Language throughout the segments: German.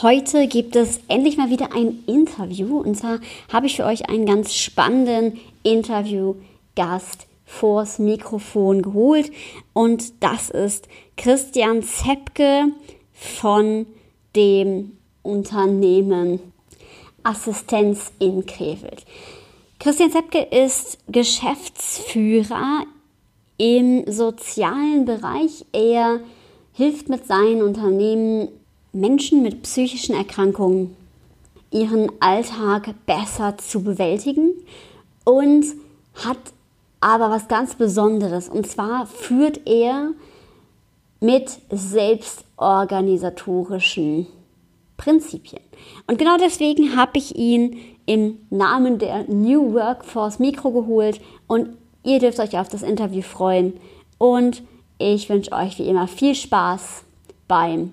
Heute gibt es endlich mal wieder ein Interview und zwar habe ich für euch einen ganz spannenden Interviewgast vors Mikrofon geholt und das ist Christian Zepke von dem Unternehmen Assistenz in Krefeld. Christian Zepke ist Geschäftsführer im sozialen Bereich. Er hilft mit seinen Unternehmen Menschen mit psychischen Erkrankungen ihren Alltag besser zu bewältigen und hat aber was ganz Besonderes. Und zwar führt er mit selbstorganisatorischen Prinzipien. Und genau deswegen habe ich ihn im Namen der New Workforce Mikro geholt und ihr dürft euch auf das Interview freuen. Und ich wünsche euch wie immer viel Spaß beim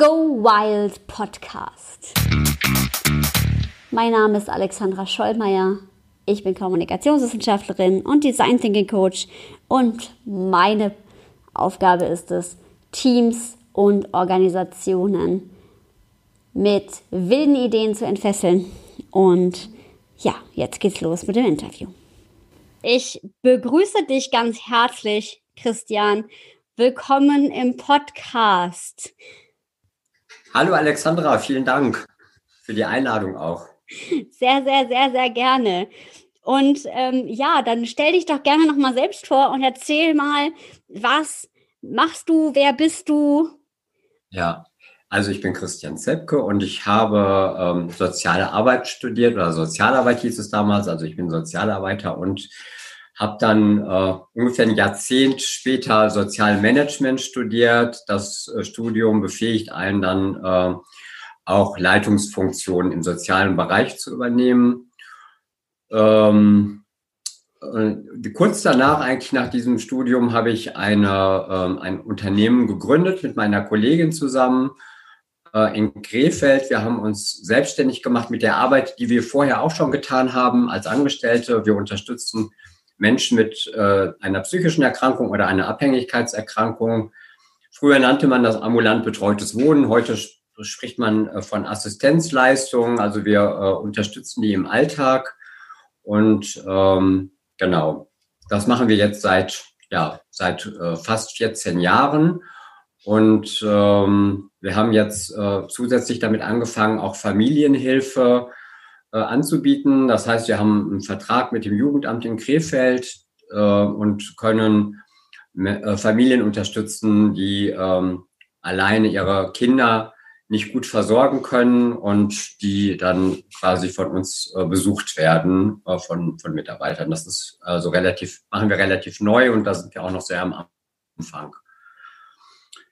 Go Wild Podcast. Mein Name ist Alexandra Schollmeier. Ich bin Kommunikationswissenschaftlerin und Design Thinking Coach und meine Aufgabe ist es, Teams und Organisationen mit wilden Ideen zu entfesseln. Und ja, jetzt geht's los mit dem Interview. Ich begrüße dich ganz herzlich, Christian. Willkommen im Podcast. Hallo Alexandra, vielen Dank für die Einladung auch. Sehr, sehr, sehr, sehr gerne. Und ähm, ja, dann stell dich doch gerne nochmal selbst vor und erzähl mal, was machst du, wer bist du? Ja, also ich bin Christian Zepke und ich habe ähm, soziale Arbeit studiert oder Sozialarbeit hieß es damals. Also ich bin Sozialarbeiter und habe dann äh, ungefähr ein Jahrzehnt später Sozialmanagement studiert. Das äh, Studium befähigt einen dann äh, auch Leitungsfunktionen im sozialen Bereich zu übernehmen. Ähm, äh, kurz danach, eigentlich nach diesem Studium, habe ich eine, ähm, ein Unternehmen gegründet mit meiner Kollegin zusammen äh, in Krefeld. Wir haben uns selbstständig gemacht mit der Arbeit, die wir vorher auch schon getan haben als Angestellte. Wir unterstützen Menschen mit äh, einer psychischen Erkrankung oder einer Abhängigkeitserkrankung. Früher nannte man das ambulant betreutes Wohnen. Heute spricht man äh, von Assistenzleistungen. Also wir äh, unterstützen die im Alltag. Und ähm, genau, das machen wir jetzt seit, ja, seit äh, fast 14 Jahren. Und ähm, wir haben jetzt äh, zusätzlich damit angefangen, auch Familienhilfe anzubieten. Das heißt, wir haben einen Vertrag mit dem Jugendamt in Krefeld äh, und können äh, Familien unterstützen, die ähm, alleine ihre Kinder nicht gut versorgen können und die dann quasi von uns äh, besucht werden äh, von, von Mitarbeitern. Das ist also relativ, machen wir relativ neu und da sind wir auch noch sehr am Anfang.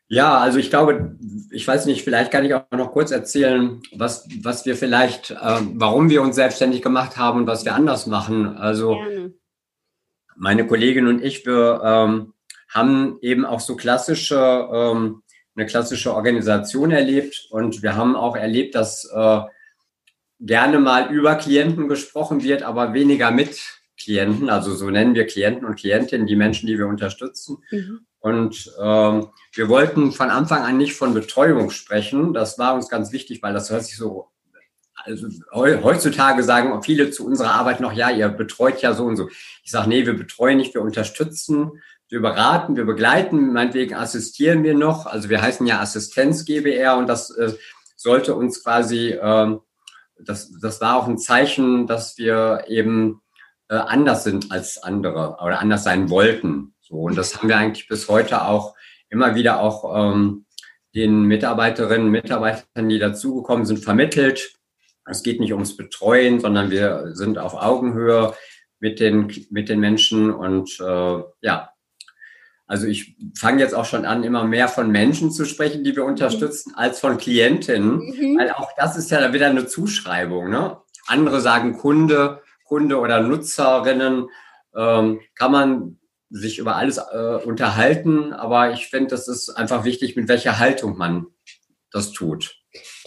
Ja, also ich glaube, ich weiß nicht, vielleicht kann ich auch noch kurz erzählen, was, was wir vielleicht, äh, warum wir uns selbstständig gemacht haben und was wir anders machen. Also Gerne. meine Kollegin und ich, wir ähm, haben eben auch so klassische, ähm, eine klassische Organisation erlebt und wir haben auch erlebt, dass äh, gerne mal über Klienten gesprochen wird, aber weniger mit Klienten. Also so nennen wir Klienten und Klientinnen die Menschen, die wir unterstützen. Mhm. Und ähm, wir wollten von Anfang an nicht von Betreuung sprechen. Das war uns ganz wichtig, weil das hört sich so, also heutzutage sagen viele zu unserer Arbeit noch, ja, ihr betreut ja so und so. Ich sage, nee, wir betreuen nicht, wir unterstützen, wir beraten, wir begleiten, meinetwegen assistieren wir noch. Also wir heißen ja Assistenz GBR und das äh, sollte uns quasi, äh, das, das war auch ein Zeichen, dass wir eben äh, anders sind als andere oder anders sein wollten. So, und das haben wir eigentlich bis heute auch immer wieder auch ähm, den Mitarbeiterinnen und Mitarbeitern, die dazugekommen sind, vermittelt. Es geht nicht ums Betreuen, sondern wir sind auf Augenhöhe mit den, mit den Menschen und äh, ja, also ich fange jetzt auch schon an, immer mehr von Menschen zu sprechen, die wir unterstützen, als von Klientinnen, mhm. weil auch das ist ja wieder eine Zuschreibung. Ne? Andere sagen Kunde, Kunde oder Nutzerinnen, ähm, kann man sich über alles äh, unterhalten, aber ich finde, das ist einfach wichtig, mit welcher Haltung man das tut.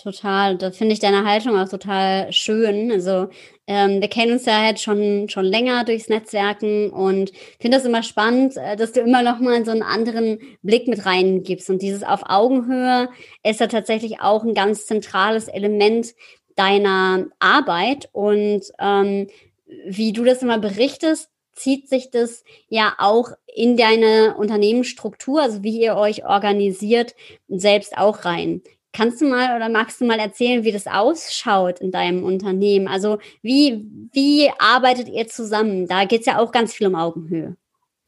Total. Da finde ich deine Haltung auch total schön. Also ähm, wir kennen uns ja jetzt schon, schon länger durchs Netzwerken und finde das immer spannend, äh, dass du immer noch mal so einen anderen Blick mit reingibst. Und dieses auf Augenhöhe ist ja tatsächlich auch ein ganz zentrales Element deiner Arbeit. Und ähm, wie du das immer berichtest, zieht sich das ja auch in deine Unternehmensstruktur, also wie ihr euch organisiert, selbst auch rein. Kannst du mal oder magst du mal erzählen, wie das ausschaut in deinem Unternehmen? Also wie, wie arbeitet ihr zusammen? Da geht es ja auch ganz viel um Augenhöhe.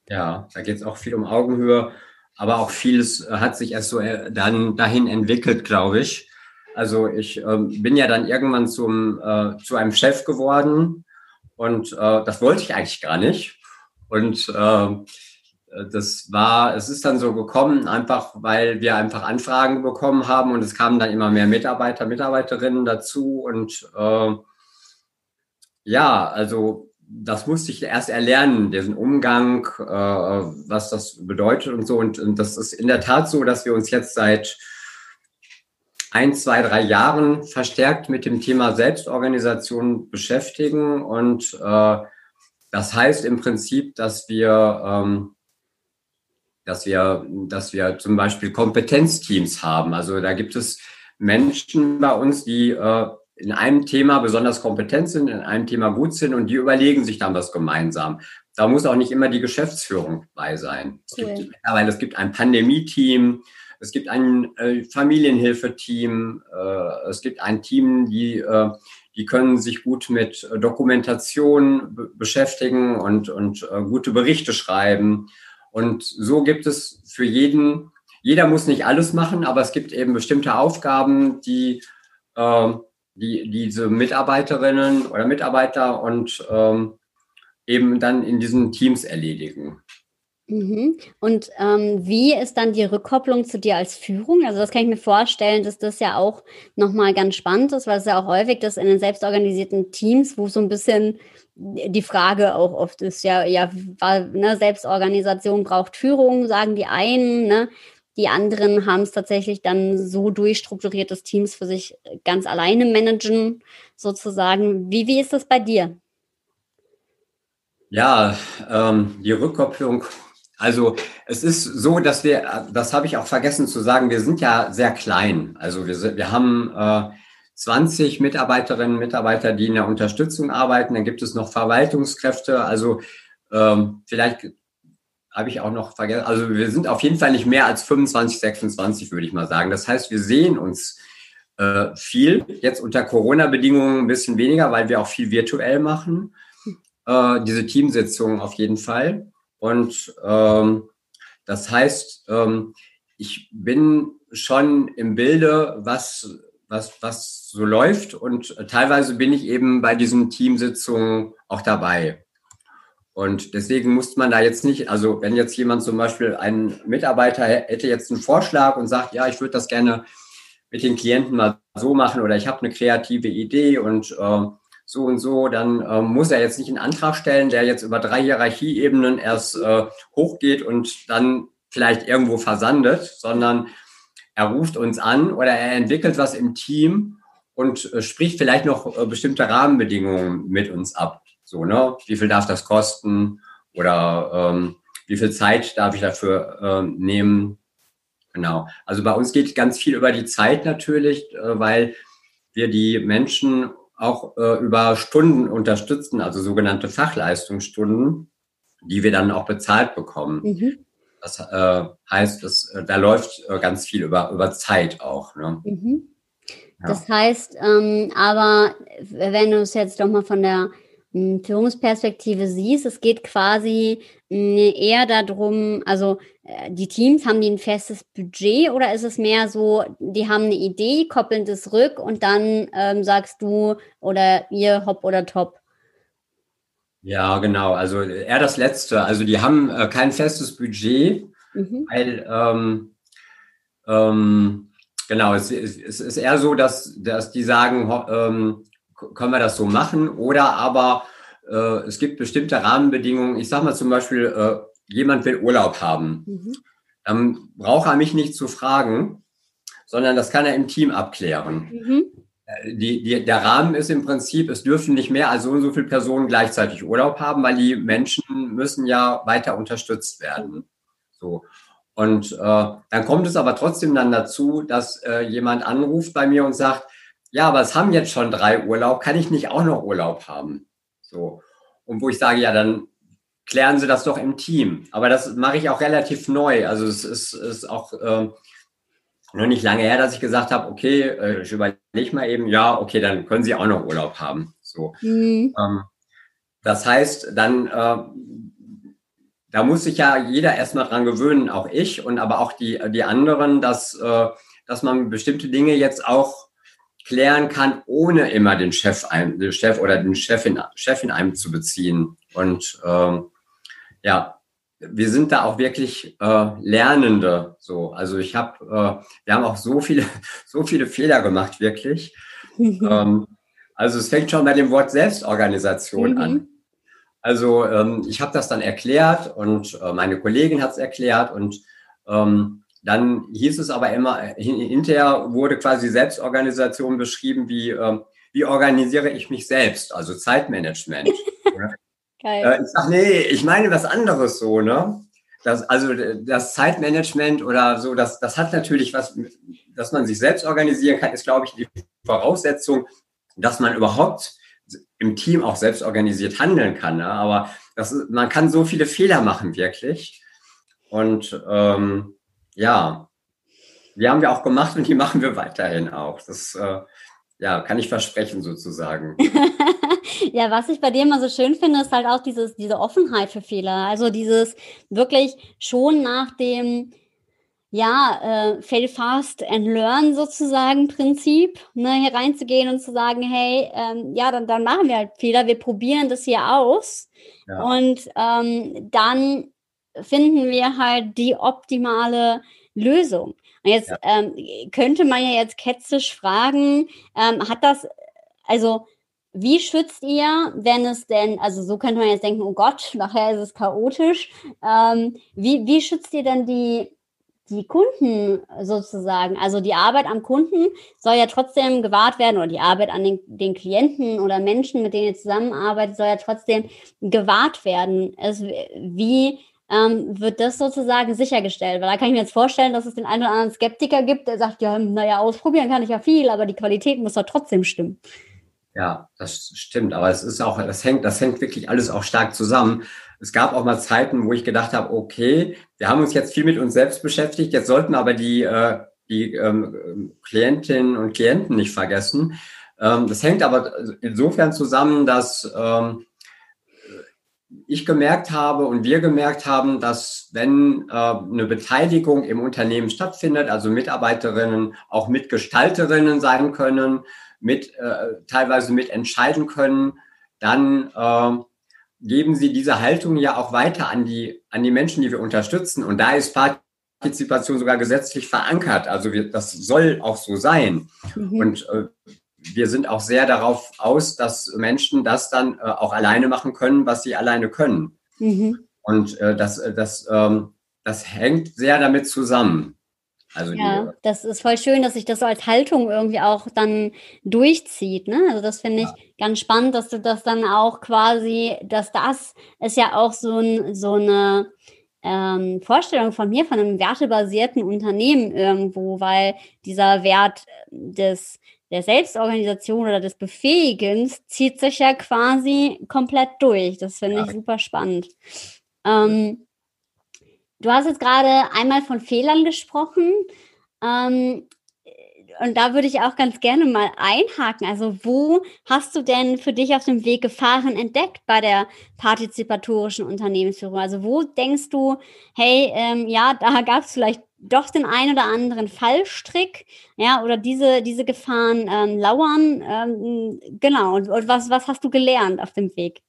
Ja, da geht es auch viel um Augenhöhe, aber auch vieles hat sich erst so äh, dann dahin entwickelt, glaube ich. Also ich ähm, bin ja dann irgendwann zum, äh, zu einem Chef geworden und äh, das wollte ich eigentlich gar nicht. Und äh, das war, es ist dann so gekommen, einfach weil wir einfach Anfragen bekommen haben und es kamen dann immer mehr Mitarbeiter, Mitarbeiterinnen dazu und äh, ja, also das musste ich erst erlernen, diesen Umgang, äh, was das bedeutet und so. Und, und das ist in der Tat so, dass wir uns jetzt seit ein, zwei, drei Jahren verstärkt mit dem Thema Selbstorganisation beschäftigen. Und äh, das heißt im Prinzip, dass wir ähm, dass wir, dass wir zum Beispiel Kompetenzteams haben. Also da gibt es Menschen bei uns, die äh, in einem Thema besonders kompetent sind, in einem Thema gut sind und die überlegen sich dann was gemeinsam. Da muss auch nicht immer die Geschäftsführung bei sein. Es cool. gibt mittlerweile es gibt ein Pandemie-Team, es gibt ein äh, Familienhilfeteam, äh, es gibt ein Team, die äh, die können sich gut mit Dokumentation beschäftigen und, und äh, gute Berichte schreiben. Und so gibt es für jeden, jeder muss nicht alles machen, aber es gibt eben bestimmte Aufgaben, die, äh, die diese Mitarbeiterinnen oder Mitarbeiter und ähm, eben dann in diesen Teams erledigen. Mhm. Und ähm, wie ist dann die Rückkopplung zu dir als Führung? Also das kann ich mir vorstellen, dass das ja auch nochmal ganz spannend ist, weil es ja auch häufig das in den selbstorganisierten Teams, wo so ein bisschen die Frage auch oft ist, ja, ja, ne, Selbstorganisation braucht Führung, sagen die einen, ne? Die anderen haben es tatsächlich dann so durchstrukturiertes Teams für sich ganz alleine managen, sozusagen. Wie, wie ist das bei dir? Ja, ähm, die Rückkopplung. Also es ist so, dass wir, das habe ich auch vergessen zu sagen, wir sind ja sehr klein. Also wir, wir haben äh, 20 Mitarbeiterinnen und Mitarbeiter, die in der Unterstützung arbeiten. Dann gibt es noch Verwaltungskräfte. Also ähm, vielleicht habe ich auch noch vergessen. Also wir sind auf jeden Fall nicht mehr als 25, 26, würde ich mal sagen. Das heißt, wir sehen uns äh, viel. Jetzt unter Corona-Bedingungen ein bisschen weniger, weil wir auch viel virtuell machen. Äh, diese Teamsitzungen auf jeden Fall. Und ähm, das heißt, ähm, ich bin schon im Bilde, was was, was so läuft. Und teilweise bin ich eben bei diesen Teamsitzungen auch dabei. Und deswegen muss man da jetzt nicht, also wenn jetzt jemand zum Beispiel, ein Mitarbeiter hätte jetzt einen Vorschlag und sagt, ja, ich würde das gerne mit den Klienten mal so machen oder ich habe eine kreative Idee und äh, so und so, dann äh, muss er jetzt nicht einen Antrag stellen, der jetzt über drei Hierarchieebenen erst äh, hochgeht und dann vielleicht irgendwo versandet, sondern er ruft uns an oder er entwickelt was im Team und äh, spricht vielleicht noch äh, bestimmte Rahmenbedingungen mit uns ab. So, ne? Wie viel darf das kosten? Oder ähm, wie viel Zeit darf ich dafür ähm, nehmen? Genau. Also bei uns geht ganz viel über die Zeit natürlich, äh, weil wir die Menschen auch äh, über Stunden unterstützen, also sogenannte Fachleistungsstunden, die wir dann auch bezahlt bekommen. Mhm. Das äh, heißt, das, äh, da läuft äh, ganz viel über, über Zeit auch. Ne? Mhm. Ja. Das heißt, ähm, aber wenn du es jetzt doch mal von der Führungsperspektive siehst, es geht quasi hm, eher darum, also äh, die Teams, haben die ein festes Budget oder ist es mehr so, die haben eine Idee, koppeln das rück und dann ähm, sagst du oder ihr hopp oder top? Ja, genau. Also eher das Letzte. Also die haben äh, kein festes Budget, mhm. weil ähm, ähm, genau, es, es, es, ist eher so, dass, dass die sagen, ähm, können wir das so machen? Oder aber äh, es gibt bestimmte Rahmenbedingungen. Ich sage mal zum Beispiel, äh, jemand will Urlaub haben. Mhm. Dann braucht er mich nicht zu fragen, sondern das kann er im Team abklären. Mhm. Äh, die, die, der Rahmen ist im Prinzip, es dürfen nicht mehr als so und so viele Personen gleichzeitig Urlaub haben, weil die Menschen müssen ja weiter unterstützt werden. So. Und äh, dann kommt es aber trotzdem dann dazu, dass äh, jemand anruft bei mir und sagt, ja, aber es haben jetzt schon drei Urlaub, kann ich nicht auch noch Urlaub haben? So. Und wo ich sage, ja, dann klären Sie das doch im Team. Aber das mache ich auch relativ neu. Also es ist, ist auch äh, noch nicht lange her, dass ich gesagt habe, okay, äh, ich überlege mal eben, ja, okay, dann können Sie auch noch Urlaub haben. So. Mhm. Ähm, das heißt, dann äh, da muss sich ja jeder erstmal dran gewöhnen, auch ich und aber auch die, die anderen, dass, äh, dass man bestimmte Dinge jetzt auch klären kann, ohne immer den Chef, ein, den Chef oder den Chefin, Chefin einem zu beziehen. Und ähm, ja, wir sind da auch wirklich äh, Lernende. So, also ich habe, äh, wir haben auch so viele, so viele Fehler gemacht, wirklich. ähm, also es fängt schon bei dem Wort Selbstorganisation mhm. an. Also ähm, ich habe das dann erklärt und äh, meine Kollegin hat es erklärt und ähm, dann hieß es aber immer, hinterher wurde quasi Selbstorganisation beschrieben wie, äh, wie organisiere ich mich selbst, also Zeitmanagement. Geil. Äh, ich sage, nee, ich meine was anderes so, ne? Das, also das Zeitmanagement oder so, das, das hat natürlich was, dass man sich selbst organisieren kann, ist, glaube ich, die Voraussetzung, dass man überhaupt im Team auch selbst organisiert handeln kann. Ne? Aber das, man kann so viele Fehler machen, wirklich. Und ähm, ja, die haben wir auch gemacht und die machen wir weiterhin auch. Das äh, ja, kann ich versprechen sozusagen. ja, was ich bei dir immer so schön finde, ist halt auch dieses, diese Offenheit für Fehler. Also dieses wirklich schon nach dem ja, äh, fail fast and learn sozusagen Prinzip, ne, hier reinzugehen und zu sagen, hey, ähm, ja, dann, dann machen wir halt Fehler, wir probieren das hier aus ja. und ähm, dann finden wir halt die optimale Lösung. Und jetzt ja. ähm, könnte man ja jetzt ketzisch fragen, ähm, hat das, also wie schützt ihr, wenn es denn, also so könnte man jetzt denken, oh Gott, nachher ist es chaotisch. Ähm, wie, wie schützt ihr denn die die Kunden sozusagen, also die Arbeit am Kunden soll ja trotzdem gewahrt werden oder die Arbeit an den, den Klienten oder Menschen, mit denen ihr zusammenarbeitet, soll ja trotzdem gewahrt werden. Es, wie ähm, wird das sozusagen sichergestellt? Weil da kann ich mir jetzt vorstellen, dass es den einen oder anderen Skeptiker gibt, der sagt, ja, naja, ausprobieren kann ich ja viel, aber die Qualität muss doch trotzdem stimmen. Ja, das stimmt. Aber es ist auch, das hängt, das hängt wirklich alles auch stark zusammen. Es gab auch mal Zeiten, wo ich gedacht habe, okay, wir haben uns jetzt viel mit uns selbst beschäftigt, jetzt sollten aber die, äh, die ähm, Klientinnen und Klienten nicht vergessen. Ähm, das hängt aber insofern zusammen, dass ähm, ich gemerkt habe und wir gemerkt haben, dass wenn äh, eine Beteiligung im Unternehmen stattfindet, also Mitarbeiterinnen auch Mitgestalterinnen sein können, mit äh, teilweise mitentscheiden können, dann äh, geben sie diese Haltung ja auch weiter an die, an die Menschen, die wir unterstützen. Und da ist Partizipation sogar gesetzlich verankert. Also wir, das soll auch so sein. Mhm. Und äh, wir sind auch sehr darauf aus, dass Menschen das dann äh, auch alleine machen können, was sie alleine können. Mhm. Und äh, das, äh, das, ähm, das hängt sehr damit zusammen. Also ja, die, das ist voll schön, dass sich das so als Haltung irgendwie auch dann durchzieht. Ne? Also das finde ich ja. ganz spannend, dass du das dann auch quasi, dass das ist ja auch so, ein, so eine ähm, Vorstellung von mir, von einem wertebasierten Unternehmen irgendwo, weil dieser Wert des der Selbstorganisation oder des Befähigens zieht sich ja quasi komplett durch. Das finde ja. ich super spannend. Ähm, Du hast jetzt gerade einmal von Fehlern gesprochen. Ähm, und da würde ich auch ganz gerne mal einhaken. Also wo hast du denn für dich auf dem Weg Gefahren entdeckt bei der partizipatorischen Unternehmensführung? Also wo denkst du, hey, ähm, ja, da gab es vielleicht doch den einen oder anderen Fallstrick, ja, oder diese, diese Gefahren ähm, lauern. Ähm, genau, und, und was, was hast du gelernt auf dem Weg?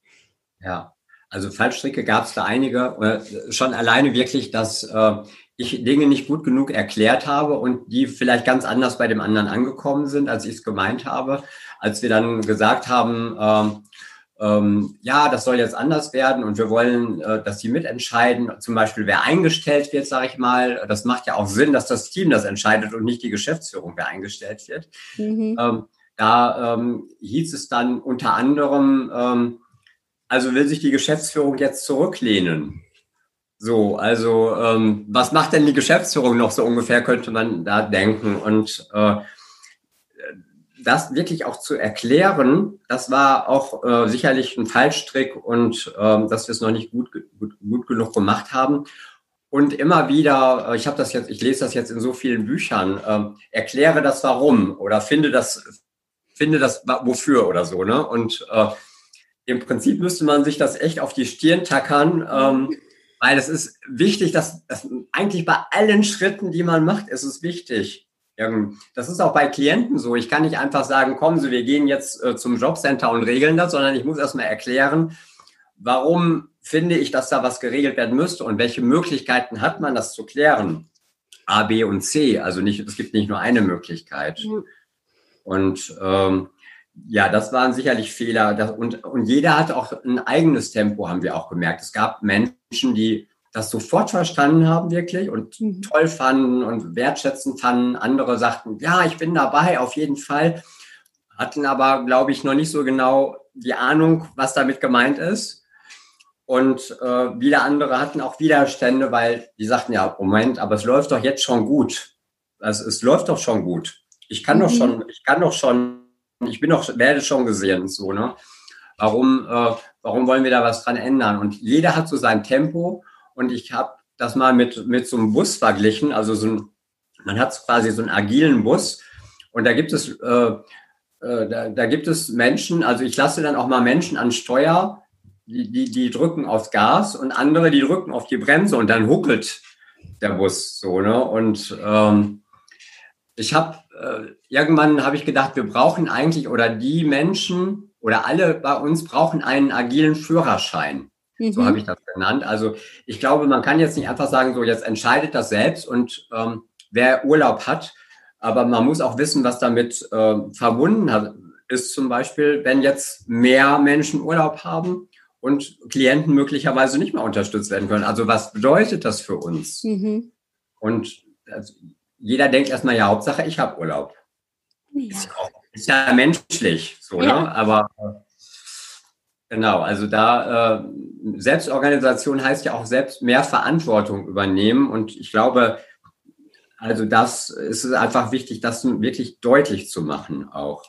Ja, also Fallstricke gab es da einige. Äh, schon alleine wirklich, dass äh, ich Dinge nicht gut genug erklärt habe und die vielleicht ganz anders bei dem anderen angekommen sind, als ich es gemeint habe. Als wir dann gesagt haben, äh, ähm, ja, das soll jetzt anders werden und wir wollen, äh, dass sie mitentscheiden, zum Beispiel wer eingestellt wird, sage ich mal. Das macht ja auch Sinn, dass das Team das entscheidet und nicht die Geschäftsführung, wer eingestellt wird. Mhm. Ähm, da ähm, hieß es dann unter anderem, ähm, also will sich die Geschäftsführung jetzt zurücklehnen. So, also ähm, was macht denn die Geschäftsführung noch so ungefähr, könnte man da denken. Und äh, das wirklich auch zu erklären, das war auch äh, sicherlich ein Fallstrick und äh, dass wir es noch nicht gut, gut, gut genug gemacht haben. Und immer wieder, äh, ich habe das jetzt, ich lese das jetzt in so vielen Büchern, äh, erkläre das Warum oder finde das, finde das wofür oder so. Ne? Und äh, im Prinzip müsste man sich das echt auf die Stirn tackern, ähm, weil es ist wichtig, dass, dass eigentlich bei allen Schritten, die man macht, ist es wichtig, das ist auch bei Klienten so. Ich kann nicht einfach sagen, kommen Sie, wir gehen jetzt äh, zum Jobcenter und regeln das, sondern ich muss erstmal erklären, warum finde ich, dass da was geregelt werden müsste und welche Möglichkeiten hat man, das zu klären. A, B und C. Also nicht, es gibt nicht nur eine Möglichkeit. Und ähm, ja, das waren sicherlich Fehler. Und, und jeder hat auch ein eigenes Tempo, haben wir auch gemerkt. Es gab Menschen, die das sofort verstanden haben wirklich und mhm. toll fanden und wertschätzend fanden. Andere sagten, ja, ich bin dabei, auf jeden Fall. Hatten aber, glaube ich, noch nicht so genau die Ahnung, was damit gemeint ist. Und äh, wieder andere hatten auch Widerstände, weil die sagten, ja, Moment, aber es läuft doch jetzt schon gut. Also es läuft doch schon gut. Ich kann mhm. doch schon, ich kann doch schon, ich bin doch, werde schon gesehen, so, ne? Warum, äh, warum wollen wir da was dran ändern? Und jeder hat so sein Tempo und ich habe das mal mit, mit so einem Bus verglichen. Also so ein, man hat quasi so einen agilen Bus und da gibt es, äh, äh, da, da gibt es Menschen, also ich lasse dann auch mal Menschen an Steuer, die, die, die drücken aufs Gas und andere, die drücken auf die Bremse und dann huckelt der Bus so. Ne? Und ähm, ich habe äh, irgendwann habe ich gedacht, wir brauchen eigentlich oder die Menschen oder alle bei uns brauchen einen agilen Führerschein. Mhm. So habe ich das genannt. Also ich glaube, man kann jetzt nicht einfach sagen, so jetzt entscheidet das selbst und ähm, wer Urlaub hat, aber man muss auch wissen, was damit äh, verbunden hat, ist zum Beispiel, wenn jetzt mehr Menschen Urlaub haben und Klienten möglicherweise nicht mehr unterstützt werden können. Also was bedeutet das für uns? Mhm. Und also, jeder denkt erstmal, ja, Hauptsache, ich habe Urlaub. Ja. Ist, ja auch, ist, ja menschlich, so, ja. ne? Aber Genau, also da äh, Selbstorganisation heißt ja auch selbst mehr Verantwortung übernehmen. Und ich glaube, also das ist einfach wichtig, das wirklich deutlich zu machen auch.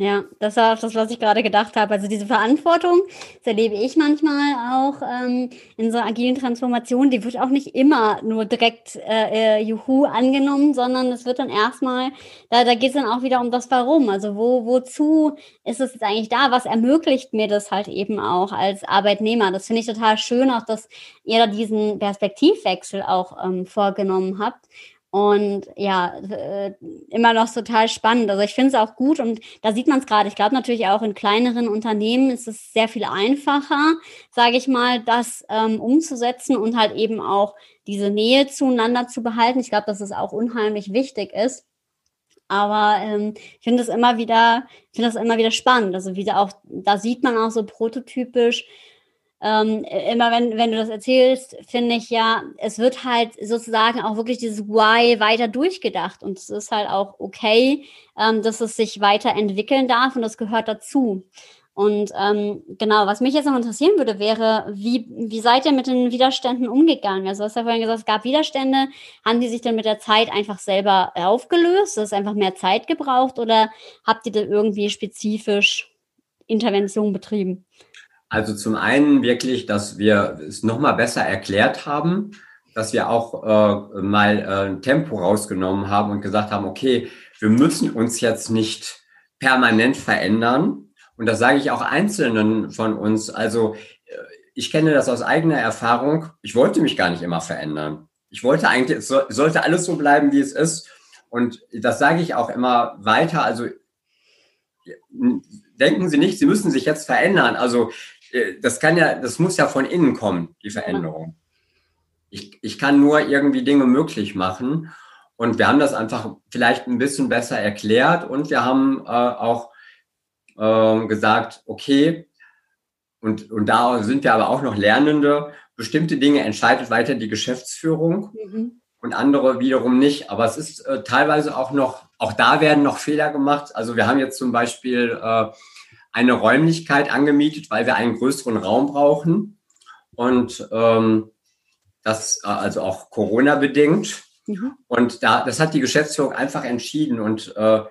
Ja, das war auch das, was ich gerade gedacht habe. Also diese Verantwortung, das erlebe ich manchmal auch ähm, in so agilen Transformationen, die wird auch nicht immer nur direkt äh, äh, Juhu angenommen, sondern es wird dann erstmal, da, da geht es dann auch wieder um das Warum. Also wo, wozu ist es jetzt eigentlich da? Was ermöglicht mir das halt eben auch als Arbeitnehmer? Das finde ich total schön, auch dass ihr da diesen Perspektivwechsel auch ähm, vorgenommen habt. Und ja, äh, immer noch total spannend. Also ich finde es auch gut und da sieht man es gerade. Ich glaube natürlich auch in kleineren Unternehmen ist es sehr viel einfacher, sage ich mal, das ähm, umzusetzen und halt eben auch diese Nähe zueinander zu behalten. Ich glaube, dass es auch unheimlich wichtig ist. Aber ähm, ich finde es immer wieder, ich finde das immer wieder spannend. Also wieder auch, da sieht man auch so prototypisch, ähm, immer wenn, wenn du das erzählst, finde ich ja, es wird halt sozusagen auch wirklich dieses Why weiter durchgedacht und es ist halt auch okay, ähm, dass es sich weiterentwickeln darf und das gehört dazu. Und ähm, genau, was mich jetzt noch interessieren würde, wäre, wie, wie seid ihr mit den Widerständen umgegangen? Also du hast ja vorhin gesagt, es gab Widerstände. Haben die sich dann mit der Zeit einfach selber aufgelöst? Ist einfach mehr Zeit gebraucht oder habt ihr da irgendwie spezifisch Intervention betrieben? Also zum einen wirklich, dass wir es nochmal besser erklärt haben, dass wir auch äh, mal äh, Tempo rausgenommen haben und gesagt haben, okay, wir müssen uns jetzt nicht permanent verändern. Und das sage ich auch Einzelnen von uns. Also äh, ich kenne das aus eigener Erfahrung. Ich wollte mich gar nicht immer verändern. Ich wollte eigentlich, es sollte alles so bleiben, wie es ist. Und das sage ich auch immer weiter. Also denken Sie nicht, Sie müssen sich jetzt verändern. Also das kann ja, das muss ja von innen kommen, die Veränderung. Ich, ich kann nur irgendwie Dinge möglich machen. Und wir haben das einfach vielleicht ein bisschen besser erklärt und wir haben äh, auch äh, gesagt, okay, und, und da sind wir aber auch noch Lernende. Bestimmte Dinge entscheidet weiter die Geschäftsführung mhm. und andere wiederum nicht. Aber es ist äh, teilweise auch noch, auch da werden noch Fehler gemacht. Also wir haben jetzt zum Beispiel äh, eine Räumlichkeit angemietet, weil wir einen größeren Raum brauchen. Und ähm, das äh, also auch Corona bedingt. Mhm. Und da, das hat die Geschäftsführung einfach entschieden. Und äh,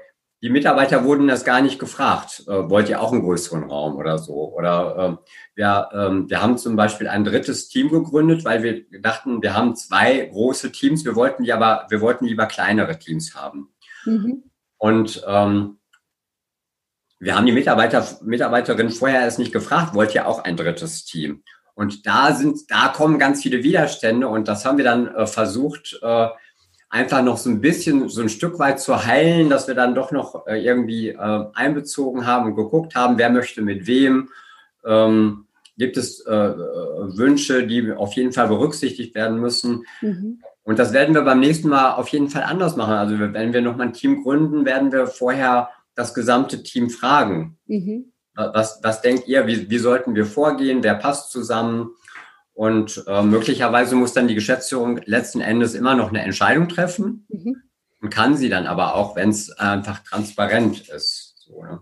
die Mitarbeiter wurden das gar nicht gefragt. Äh, wollt ihr auch einen größeren Raum oder so? Oder äh, wir, ähm, wir haben zum Beispiel ein drittes Team gegründet, weil wir dachten, wir haben zwei große Teams. Wir wollten die aber, wir wollten lieber kleinere Teams haben. Mhm. Und ähm, wir haben die Mitarbeiter, Mitarbeiterin vorher erst nicht gefragt, wollt ihr auch ein drittes Team? Und da sind, da kommen ganz viele Widerstände und das haben wir dann äh, versucht, äh, einfach noch so ein bisschen, so ein Stück weit zu heilen, dass wir dann doch noch äh, irgendwie äh, einbezogen haben und geguckt haben, wer möchte mit wem. Ähm, gibt es äh, äh, Wünsche, die auf jeden Fall berücksichtigt werden müssen. Mhm. Und das werden wir beim nächsten Mal auf jeden Fall anders machen. Also wenn wir nochmal ein Team gründen, werden wir vorher das gesamte Team fragen. Mhm. Was, was denkt ihr, wie, wie sollten wir vorgehen, wer passt zusammen? Und äh, möglicherweise muss dann die Geschäftsführung letzten Endes immer noch eine Entscheidung treffen mhm. und kann sie dann aber auch, wenn es einfach transparent ist. So, ne?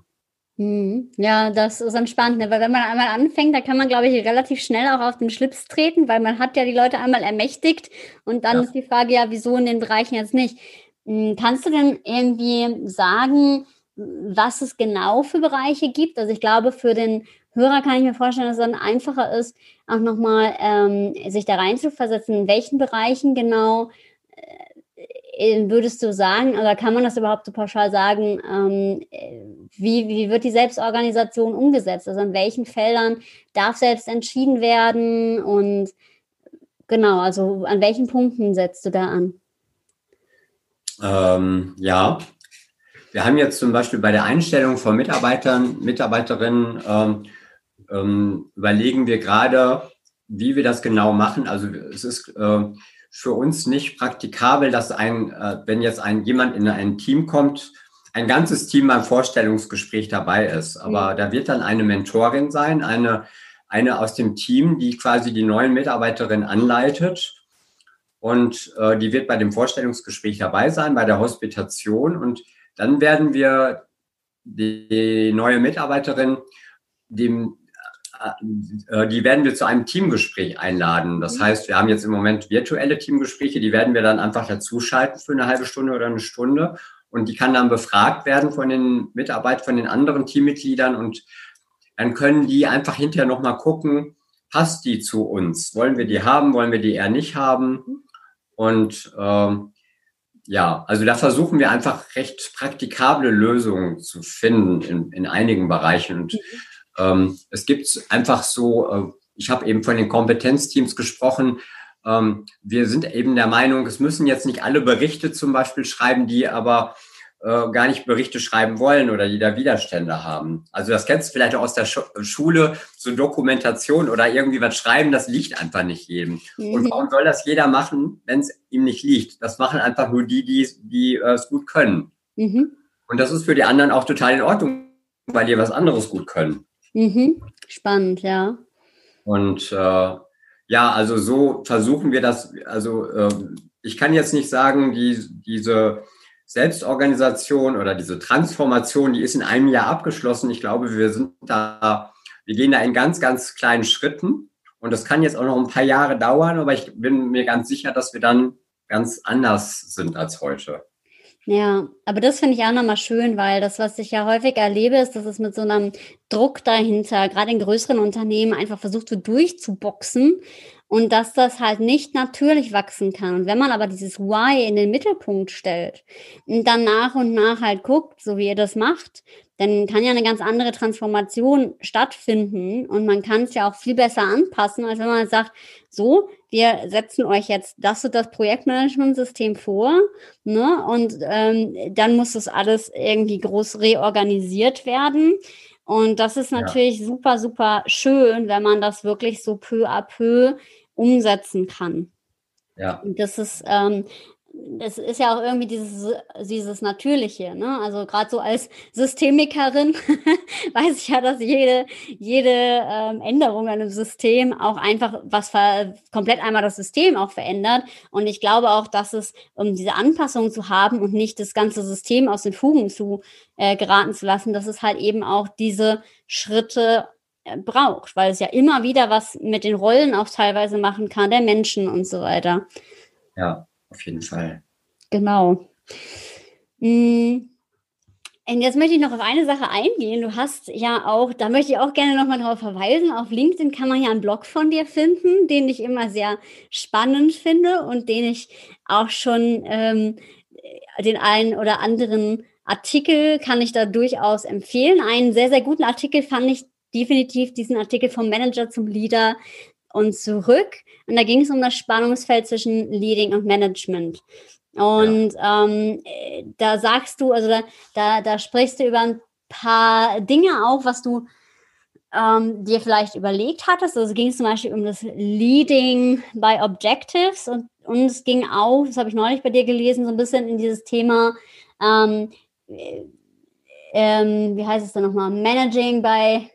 Mhm. Ja, das ist entspannt, ne? weil wenn man einmal anfängt, da kann man, glaube ich, relativ schnell auch auf den Schlips treten, weil man hat ja die Leute einmal ermächtigt und dann ja. ist die Frage, ja, wieso in den Bereichen jetzt nicht? Hm, kannst du denn irgendwie sagen, was es genau für Bereiche gibt? Also ich glaube, für den Hörer kann ich mir vorstellen, dass es dann einfacher ist, auch nochmal ähm, sich da rein zu versetzen, in welchen Bereichen genau äh, würdest du sagen, oder kann man das überhaupt so pauschal sagen, ähm, wie, wie wird die Selbstorganisation umgesetzt? Also in welchen Feldern darf selbst entschieden werden und genau, also an welchen Punkten setzt du da an? Ähm, ja, wir haben jetzt zum Beispiel bei der Einstellung von Mitarbeitern, Mitarbeiterinnen ähm, ähm, überlegen wir gerade, wie wir das genau machen. Also es ist äh, für uns nicht praktikabel, dass ein, äh, wenn jetzt ein jemand in ein Team kommt, ein ganzes Team beim Vorstellungsgespräch dabei ist. Aber mhm. da wird dann eine Mentorin sein, eine, eine aus dem Team, die quasi die neuen Mitarbeiterin anleitet. Und äh, die wird bei dem Vorstellungsgespräch dabei sein, bei der Hospitation. Und dann werden wir die neue Mitarbeiterin dem äh, die werden wir zu einem Teamgespräch einladen. Das mhm. heißt, wir haben jetzt im Moment virtuelle Teamgespräche, die werden wir dann einfach dazuschalten für eine halbe Stunde oder eine Stunde. Und die kann dann befragt werden von den Mitarbeitern, von den anderen Teammitgliedern. Und dann können die einfach hinterher nochmal gucken, passt die zu uns? Wollen wir die haben? Wollen wir die eher nicht haben? Mhm. Und ähm, ja, also da versuchen wir einfach recht praktikable Lösungen zu finden in, in einigen Bereichen. Und mhm. Ähm, es gibt einfach so, äh, ich habe eben von den Kompetenzteams gesprochen. Ähm, wir sind eben der Meinung, es müssen jetzt nicht alle Berichte zum Beispiel schreiben, die aber äh, gar nicht Berichte schreiben wollen oder die da Widerstände haben. Also das kennst du vielleicht auch aus der Sch Schule, so Dokumentation oder irgendwie was schreiben, das liegt einfach nicht jedem. Mhm. Und warum soll das jeder machen, wenn es ihm nicht liegt? Das machen einfach nur die, die, die äh, es gut können. Mhm. Und das ist für die anderen auch total in Ordnung, weil die was anderes gut können. Mhm. Spannend, ja. Und äh, ja, also so versuchen wir das, also äh, ich kann jetzt nicht sagen, die, diese Selbstorganisation oder diese Transformation, die ist in einem Jahr abgeschlossen. Ich glaube, wir sind da, wir gehen da in ganz, ganz kleinen Schritten. Und das kann jetzt auch noch ein paar Jahre dauern, aber ich bin mir ganz sicher, dass wir dann ganz anders sind als heute. Ja, aber das finde ich auch nochmal schön, weil das, was ich ja häufig erlebe, ist, dass es mit so einem Druck dahinter, gerade in größeren Unternehmen, einfach versucht, so durchzuboxen und dass das halt nicht natürlich wachsen kann. Und wenn man aber dieses Why in den Mittelpunkt stellt und dann nach und nach halt guckt, so wie ihr das macht, dann kann ja eine ganz andere Transformation stattfinden und man kann es ja auch viel besser anpassen, als wenn man sagt, so, wir setzen euch jetzt das und das Projektmanagementsystem vor, ne? Und ähm, dann muss das alles irgendwie groß reorganisiert werden. Und das ist natürlich ja. super, super schön, wenn man das wirklich so peu à peu umsetzen kann. Ja. Und das ist ähm, das ist ja auch irgendwie dieses, dieses Natürliche, ne? Also gerade so als Systemikerin weiß ich ja, dass jede, jede ähm, Änderung an einem System auch einfach was komplett einmal das System auch verändert. Und ich glaube auch, dass es, um diese Anpassung zu haben und nicht das ganze System aus den Fugen zu äh, geraten zu lassen, dass es halt eben auch diese Schritte äh, braucht, weil es ja immer wieder was mit den Rollen auch teilweise machen kann, der Menschen und so weiter. Ja, auf jeden Fall. Genau. Hm. Und jetzt möchte ich noch auf eine Sache eingehen. Du hast ja auch, da möchte ich auch gerne nochmal darauf verweisen, auf LinkedIn kann man ja einen Blog von dir finden, den ich immer sehr spannend finde und den ich auch schon ähm, den einen oder anderen Artikel kann ich da durchaus empfehlen. Einen sehr, sehr guten Artikel fand ich definitiv diesen Artikel vom Manager zum Leader und zurück. Und da ging es um das Spannungsfeld zwischen Leading und Management. Und ja. ähm, da sagst du, also da, da, da sprichst du über ein paar Dinge auch, was du ähm, dir vielleicht überlegt hattest. Also ging es zum Beispiel um das Leading by Objectives und, und es ging auch, das habe ich neulich bei dir gelesen, so ein bisschen in dieses Thema, ähm, ähm, wie heißt es denn nochmal, Managing by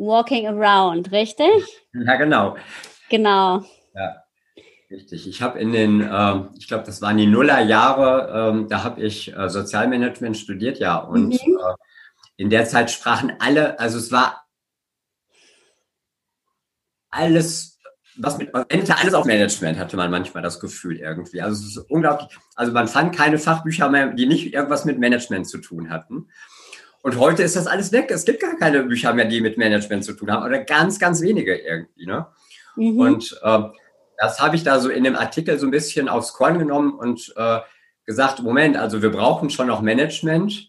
Walking Around, richtig? Ja, genau. Genau. Ja, richtig. Ich habe in den, äh, ich glaube, das waren die Nullerjahre, äh, da habe ich äh, Sozialmanagement studiert, ja. Und mhm. Äh, in der Zeit sprachen alle, also es war alles, was mit, endete alles auf Management, hatte man manchmal das Gefühl irgendwie. Also es ist unglaublich, also man fand keine Fachbücher mehr, die nicht irgendwas mit Management zu tun hatten. Und heute ist das alles weg. Es gibt gar keine Bücher mehr, die mit Management zu tun haben oder ganz, ganz wenige irgendwie. Ne? Mhm. Und äh, das habe ich da so in dem Artikel so ein bisschen aufs Korn genommen und äh, gesagt, Moment, also wir brauchen schon noch Management,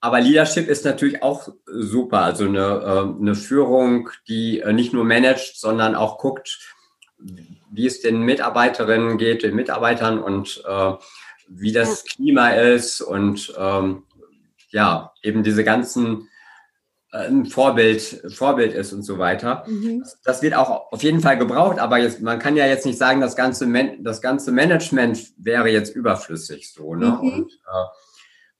aber Leadership ist natürlich auch super. Also eine, äh, eine Führung, die äh, nicht nur managt, sondern auch guckt, wie es den Mitarbeiterinnen geht, den Mitarbeitern und äh, wie das Klima ist und ähm, ja, eben diese ganzen äh, Vorbild, Vorbild ist und so weiter. Mhm. Das wird auch auf jeden Fall gebraucht, aber jetzt, man kann ja jetzt nicht sagen, das ganze, Man das ganze Management wäre jetzt überflüssig so. Ne? Mhm. Und, äh,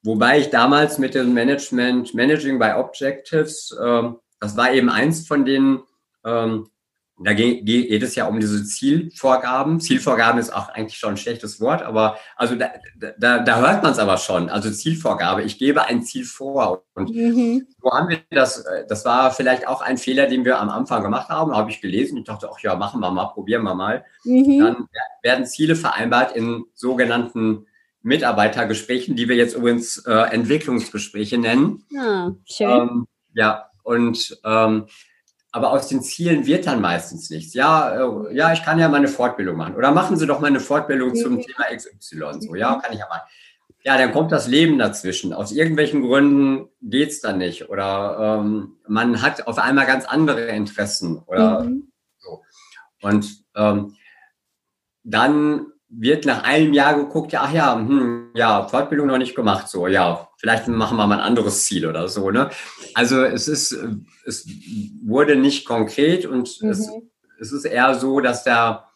wobei ich damals mit dem Management, Managing by Objectives, äh, das war eben eins von den ähm, da geht es ja um diese Zielvorgaben. Zielvorgaben ist auch eigentlich schon ein schlechtes Wort, aber also da, da, da hört man es aber schon. Also Zielvorgabe, ich gebe ein Ziel vor. Und mhm. wo haben wir das? Das war vielleicht auch ein Fehler, den wir am Anfang gemacht haben. Habe ich gelesen. Ich dachte, ach ja, machen wir mal, probieren wir mal. Mhm. Dann werden Ziele vereinbart in sogenannten Mitarbeitergesprächen, die wir jetzt übrigens äh, Entwicklungsgespräche nennen. Ah, schön. Ähm, ja, und ähm, aber aus den Zielen wird dann meistens nichts. Ja, äh, ja, ich kann ja mal eine Fortbildung machen. Oder machen Sie doch mal eine Fortbildung zum mhm. Thema XY. So, ja, kann ich ja mal. Ja, dann kommt das Leben dazwischen. Aus irgendwelchen Gründen geht's dann nicht. Oder ähm, man hat auf einmal ganz andere Interessen oder mhm. so. Und ähm, dann wird nach einem Jahr geguckt, ja, ach ja, hm, ja, Fortbildung noch nicht gemacht, so, ja, vielleicht machen wir mal ein anderes Ziel oder so, ne? Also es ist, es wurde nicht konkret und mhm. es, es ist eher so, dass der,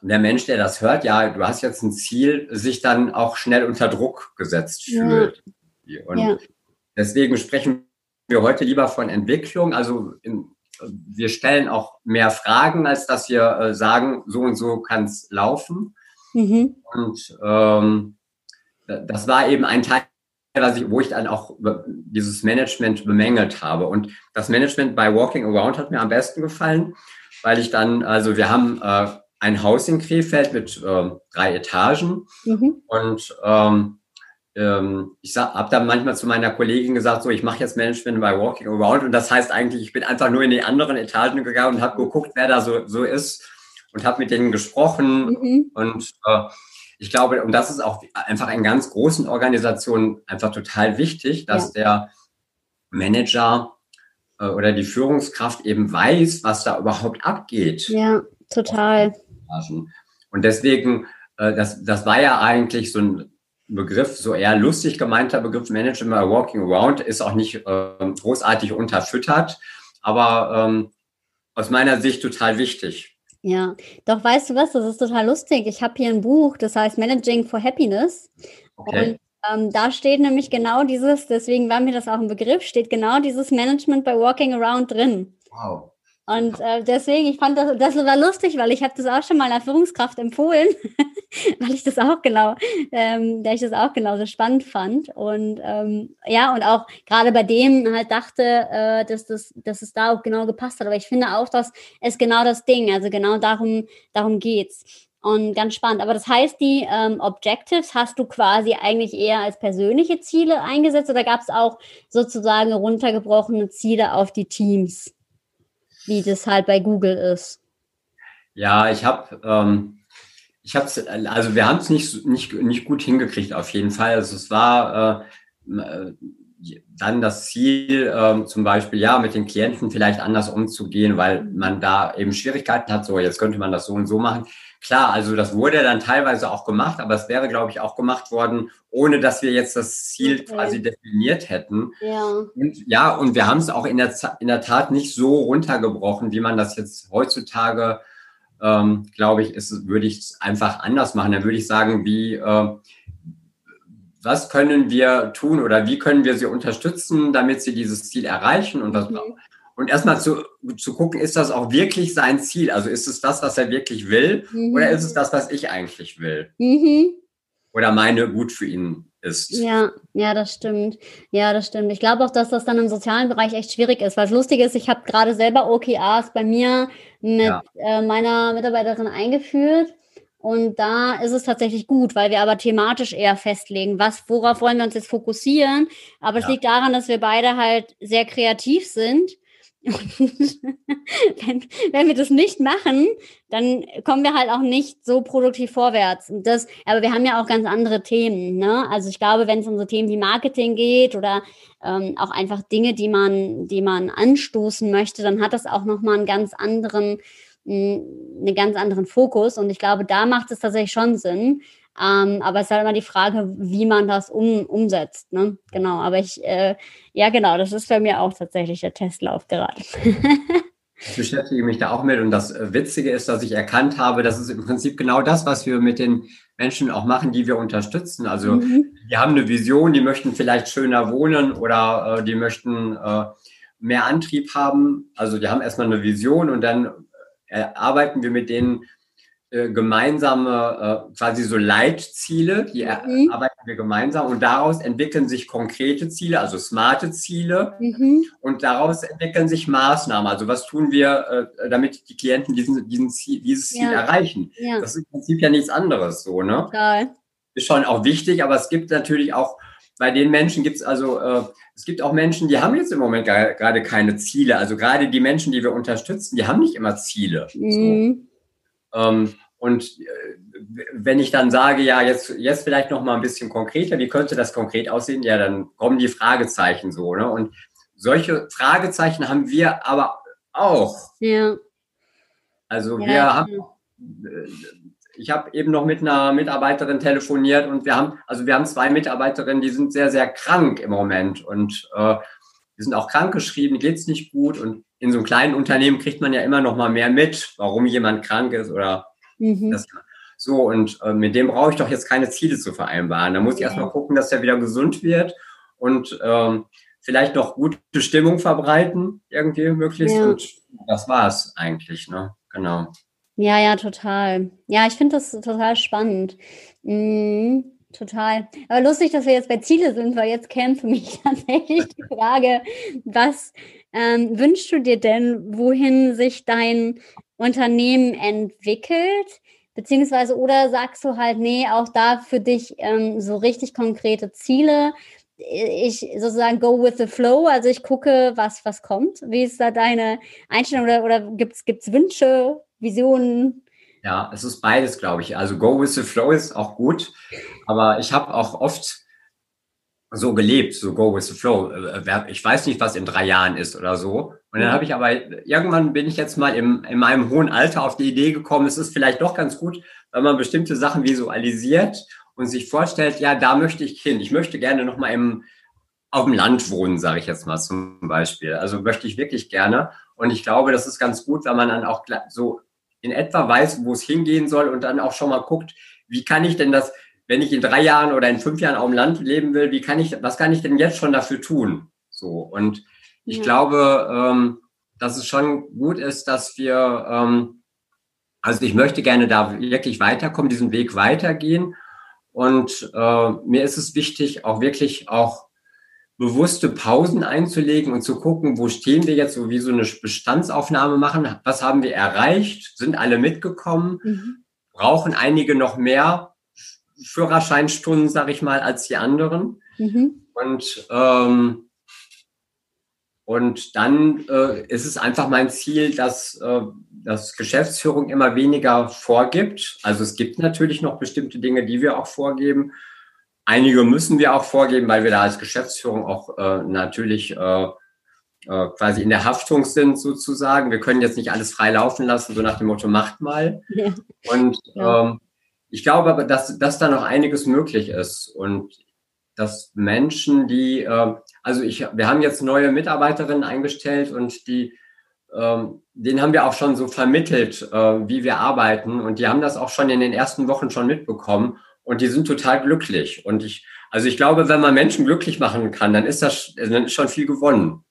der Mensch, der das hört, ja, du hast jetzt ein Ziel, sich dann auch schnell unter Druck gesetzt fühlt. Ja. Und ja. deswegen sprechen wir heute lieber von Entwicklung, also in, wir stellen auch mehr Fragen, als dass wir äh, sagen, so und so kann es laufen. Mhm. Und ähm, das war eben ein Teil, ich, wo ich dann auch dieses Management bemängelt habe. Und das Management bei Walking Around hat mir am besten gefallen, weil ich dann, also wir haben äh, ein Haus in Krefeld mit äh, drei Etagen mhm. und ähm, ähm, ich habe dann manchmal zu meiner Kollegin gesagt, so ich mache jetzt Management bei Walking Around und das heißt eigentlich, ich bin einfach nur in die anderen Etagen gegangen und habe geguckt, wer da so, so ist und habe mit denen gesprochen mhm. und äh, ich glaube, und das ist auch einfach in ganz großen Organisationen einfach total wichtig, dass ja. der Manager äh, oder die Führungskraft eben weiß, was da überhaupt abgeht. Ja, total. Und deswegen, äh, das, das war ja eigentlich so ein Begriff, so eher lustig gemeinter Begriff Management by Walking Around, ist auch nicht äh, großartig unterfüttert, aber ähm, aus meiner Sicht total wichtig. Ja, doch weißt du was, das ist total lustig. Ich habe hier ein Buch, das heißt Managing for Happiness. Okay. Und ähm, da steht nämlich genau dieses, deswegen war mir das auch ein Begriff, steht genau dieses Management by Walking Around drin. Wow. Und äh, deswegen, ich fand das, das war lustig, weil ich habe das auch schon mal einer Führungskraft empfohlen, weil ich das auch genau, ähm, da ich das auch genauso spannend fand. Und ähm, ja, und auch gerade bei dem halt dachte, äh, dass, das, dass es da auch genau gepasst hat. Aber ich finde auch, dass es genau das Ding, also genau darum, darum geht's. Und ganz spannend. Aber das heißt, die ähm, Objectives hast du quasi eigentlich eher als persönliche Ziele eingesetzt oder gab es auch sozusagen runtergebrochene Ziele auf die Teams? wie das halt bei Google ist. Ja, ich habe, ähm, ich habe also wir haben es nicht, nicht, nicht gut hingekriegt auf jeden Fall. Also es war äh, dann das Ziel, äh, zum Beispiel ja mit den Klienten vielleicht anders umzugehen, weil man da eben Schwierigkeiten hat. So jetzt könnte man das so und so machen. Klar, also das wurde dann teilweise auch gemacht, aber es wäre, glaube ich, auch gemacht worden, ohne dass wir jetzt das Ziel okay. quasi definiert hätten. Ja. Und, ja, und wir haben es auch in der, in der Tat nicht so runtergebrochen, wie man das jetzt heutzutage, ähm, glaube ich, ist, würde ich es einfach anders machen. Dann würde ich sagen, wie, äh, was können wir tun oder wie können wir sie unterstützen, damit sie dieses Ziel erreichen und was, mhm und erstmal zu, zu gucken, ist das auch wirklich sein Ziel? Also ist es das, was er wirklich will? Mhm. Oder ist es das, was ich eigentlich will? Mhm. Oder meine gut für ihn ist. Ja, ja, das stimmt. Ja, das stimmt. Ich glaube auch, dass das dann im sozialen Bereich echt schwierig ist, weil es lustig ist, ich habe gerade selber OKRs bei mir mit ja. äh, meiner Mitarbeiterin eingeführt. Und da ist es tatsächlich gut, weil wir aber thematisch eher festlegen, was, worauf wollen wir uns jetzt fokussieren. Aber ja. es liegt daran, dass wir beide halt sehr kreativ sind wenn, wenn wir das nicht machen, dann kommen wir halt auch nicht so produktiv vorwärts. Und das, aber wir haben ja auch ganz andere Themen. Ne? Also ich glaube, wenn es um so Themen wie Marketing geht oder ähm, auch einfach Dinge, die man, die man anstoßen möchte, dann hat das auch nochmal einen ganz anderen, einen ganz anderen Fokus. Und ich glaube, da macht es tatsächlich schon Sinn, ähm, aber es ist halt immer die Frage, wie man das um, umsetzt. Ne? Genau, aber ich, äh, ja genau, das ist bei mir auch tatsächlich der Testlauf gerade. Ich beschäftige mich da auch mit und das äh, Witzige ist, dass ich erkannt habe, das ist im Prinzip genau das, was wir mit den Menschen auch machen, die wir unterstützen. Also mhm. die haben eine Vision, die möchten vielleicht schöner wohnen oder äh, die möchten äh, mehr Antrieb haben. Also die haben erstmal eine Vision und dann äh, arbeiten wir mit denen äh, gemeinsame, äh, quasi so Leitziele, die mhm. arbeiten wir gemeinsam und daraus entwickeln sich konkrete Ziele, also smarte Ziele mhm. und daraus entwickeln sich Maßnahmen. Also was tun wir, äh, damit die Klienten diesen, diesen Ziel, dieses Ziel ja. erreichen? Ja. Das ist im Prinzip ja nichts anderes so, ne? Geil. Ist schon auch wichtig, aber es gibt natürlich auch bei den Menschen gibt es also, äh, es gibt auch Menschen, die haben jetzt im Moment gerade keine Ziele. Also gerade die Menschen, die wir unterstützen, die haben nicht immer Ziele. Mhm. So. Ähm, und äh, wenn ich dann sage, ja, jetzt, jetzt vielleicht noch mal ein bisschen konkreter, wie könnte das konkret aussehen? Ja, dann kommen die Fragezeichen so. Ne? Und solche Fragezeichen haben wir aber auch. Ja. Also ja, wir ja. haben, äh, ich habe eben noch mit einer Mitarbeiterin telefoniert und wir haben, also wir haben zwei Mitarbeiterinnen, die sind sehr, sehr krank im Moment und äh, die sind auch krankgeschrieben, geht es nicht gut und in so einem kleinen Unternehmen kriegt man ja immer noch mal mehr mit, warum jemand krank ist oder mhm. das, so und äh, mit dem brauche ich doch jetzt keine Ziele zu vereinbaren. Da muss ich ja. erstmal gucken, dass er wieder gesund wird und ähm, vielleicht noch gute Stimmung verbreiten, irgendwie möglichst. Ja. Und das war es eigentlich, ne? Genau. Ja, ja, total. Ja, ich finde das total spannend. Mhm. Total. Aber lustig, dass wir jetzt bei Ziele sind, weil jetzt käme für mich tatsächlich die Frage, was ähm, wünschst du dir denn, wohin sich dein Unternehmen entwickelt? Beziehungsweise, oder sagst du halt, nee, auch da für dich ähm, so richtig konkrete Ziele? Ich sozusagen go with the flow, also ich gucke, was, was kommt. Wie ist da deine Einstellung oder, oder gibt es Wünsche, Visionen? Ja, es ist beides, glaube ich. Also Go with the Flow ist auch gut, aber ich habe auch oft so gelebt, so Go with the Flow. Äh, ich weiß nicht, was in drei Jahren ist oder so. Und dann habe ich aber, irgendwann bin ich jetzt mal im, in meinem hohen Alter auf die Idee gekommen, es ist vielleicht doch ganz gut, wenn man bestimmte Sachen visualisiert und sich vorstellt, ja, da möchte ich hin. Ich möchte gerne nochmal im, auf dem Land wohnen, sage ich jetzt mal zum Beispiel. Also möchte ich wirklich gerne. Und ich glaube, das ist ganz gut, wenn man dann auch so in etwa weiß, wo es hingehen soll und dann auch schon mal guckt, wie kann ich denn das, wenn ich in drei Jahren oder in fünf Jahren auf dem Land leben will, wie kann ich, was kann ich denn jetzt schon dafür tun? So und ich ja. glaube, ähm, dass es schon gut ist, dass wir, ähm, also ich möchte gerne da wirklich weiterkommen, diesen Weg weitergehen. Und äh, mir ist es wichtig, auch wirklich auch bewusste Pausen einzulegen und zu gucken, wo stehen wir jetzt, so wie so eine Bestandsaufnahme machen, was haben wir erreicht, sind alle mitgekommen, mhm. brauchen einige noch mehr Führerscheinstunden, sage ich mal, als die anderen. Mhm. Und ähm, und dann äh, ist es einfach mein Ziel, dass, äh, dass Geschäftsführung immer weniger vorgibt. Also es gibt natürlich noch bestimmte Dinge, die wir auch vorgeben. Einige müssen wir auch vorgeben, weil wir da als Geschäftsführung auch äh, natürlich äh, äh, quasi in der Haftung sind sozusagen. Wir können jetzt nicht alles frei laufen lassen, so nach dem Motto, macht mal. Ja. Und. Ähm, ich glaube aber, dass, dass da noch einiges möglich ist und dass Menschen, die äh, also ich, wir haben jetzt neue Mitarbeiterinnen eingestellt und die, ähm, denen haben wir auch schon so vermittelt, äh, wie wir arbeiten und die haben das auch schon in den ersten Wochen schon mitbekommen und die sind total glücklich und ich, also ich glaube, wenn man Menschen glücklich machen kann, dann ist das dann ist schon viel gewonnen.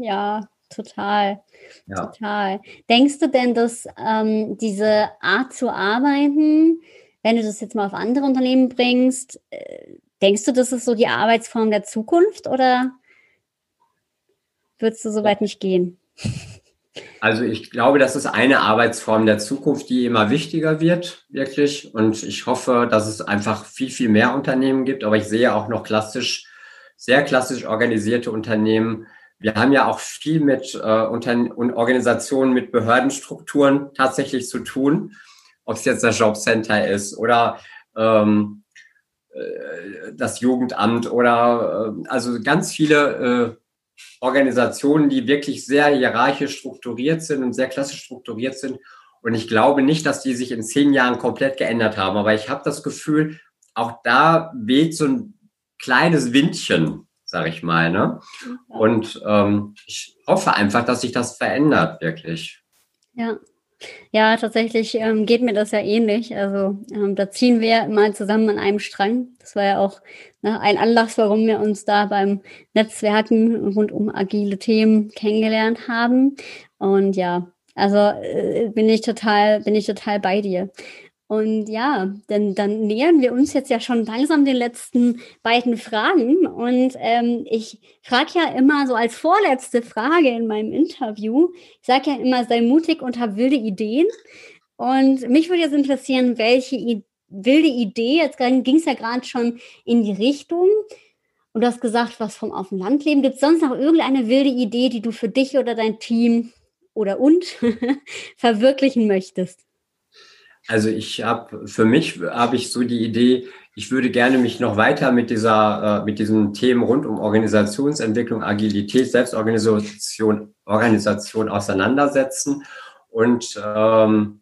Ja, total. Ja. Total. Denkst du denn, dass ähm, diese Art zu arbeiten, wenn du das jetzt mal auf andere Unternehmen bringst, äh, Denkst du, das ist so die Arbeitsform der Zukunft oder würdest du so weit nicht gehen? Also ich glaube, das ist eine Arbeitsform der Zukunft, die immer wichtiger wird, wirklich. Und ich hoffe, dass es einfach viel, viel mehr Unternehmen gibt. Aber ich sehe auch noch klassisch, sehr klassisch organisierte Unternehmen. Wir haben ja auch viel mit äh, Unterne Organisationen, mit Behördenstrukturen tatsächlich zu tun. Ob es jetzt das Jobcenter ist oder ähm, äh, das Jugendamt oder äh, also ganz viele äh, Organisationen, die wirklich sehr hierarchisch strukturiert sind und sehr klassisch strukturiert sind. Und ich glaube nicht, dass die sich in zehn Jahren komplett geändert haben. Aber ich habe das Gefühl, auch da weht so ein kleines Windchen, sage ich mal. Ne? Und ähm, ich hoffe einfach, dass sich das verändert, wirklich. Ja, ja, tatsächlich ähm, geht mir das ja ähnlich. Also ähm, da ziehen wir mal zusammen an einem Strang. Das war ja auch ein Anlass, warum wir uns da beim Netzwerken rund um agile Themen kennengelernt haben. Und ja, also äh, bin ich total, bin ich total bei dir. Und ja, denn dann nähern wir uns jetzt ja schon langsam den letzten beiden Fragen. Und ähm, ich frage ja immer so als vorletzte Frage in meinem Interview, ich sage ja immer, sei mutig und hab wilde Ideen. Und mich würde jetzt interessieren, welche I wilde Idee, jetzt ging es ja gerade schon in die Richtung. Und du hast gesagt, was vom auf dem Land leben. Gibt es sonst noch irgendeine wilde Idee, die du für dich oder dein Team oder und verwirklichen möchtest? Also ich habe für mich habe ich so die Idee, ich würde gerne mich noch weiter mit dieser äh, mit diesen Themen rund um Organisationsentwicklung, Agilität, Selbstorganisation, Organisation auseinandersetzen und ähm,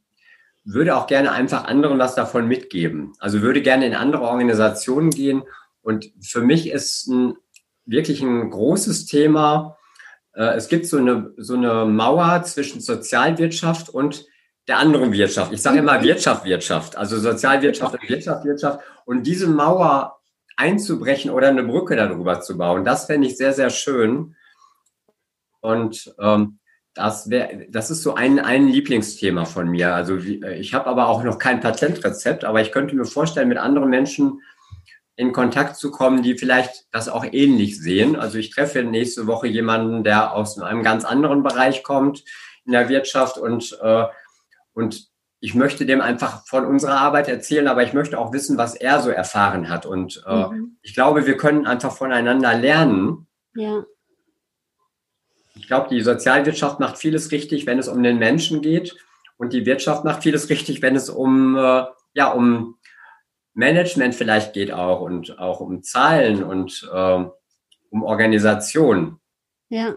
würde auch gerne einfach anderen was davon mitgeben. Also würde gerne in andere Organisationen gehen und für mich ist ein, wirklich ein großes Thema. Äh, es gibt so eine so eine Mauer zwischen Sozialwirtschaft und der anderen Wirtschaft. Ich sage immer Wirtschaft, Wirtschaft, also Sozialwirtschaft und Wirtschaft, Wirtschaft. Und diese Mauer einzubrechen oder eine Brücke darüber zu bauen, das fände ich sehr, sehr schön. Und ähm, das wäre, das ist so ein, ein Lieblingsthema von mir. Also ich habe aber auch noch kein Patentrezept, aber ich könnte mir vorstellen, mit anderen Menschen in Kontakt zu kommen, die vielleicht das auch ähnlich sehen. Also ich treffe nächste Woche jemanden, der aus einem ganz anderen Bereich kommt in der Wirtschaft und äh, und ich möchte dem einfach von unserer Arbeit erzählen, aber ich möchte auch wissen, was er so erfahren hat. Und äh, mhm. ich glaube, wir können einfach voneinander lernen. Ja. Ich glaube, die Sozialwirtschaft macht vieles richtig, wenn es um den Menschen geht. Und die Wirtschaft macht vieles richtig, wenn es um, äh, ja, um Management vielleicht geht auch und auch um Zahlen und äh, um Organisation. Ja,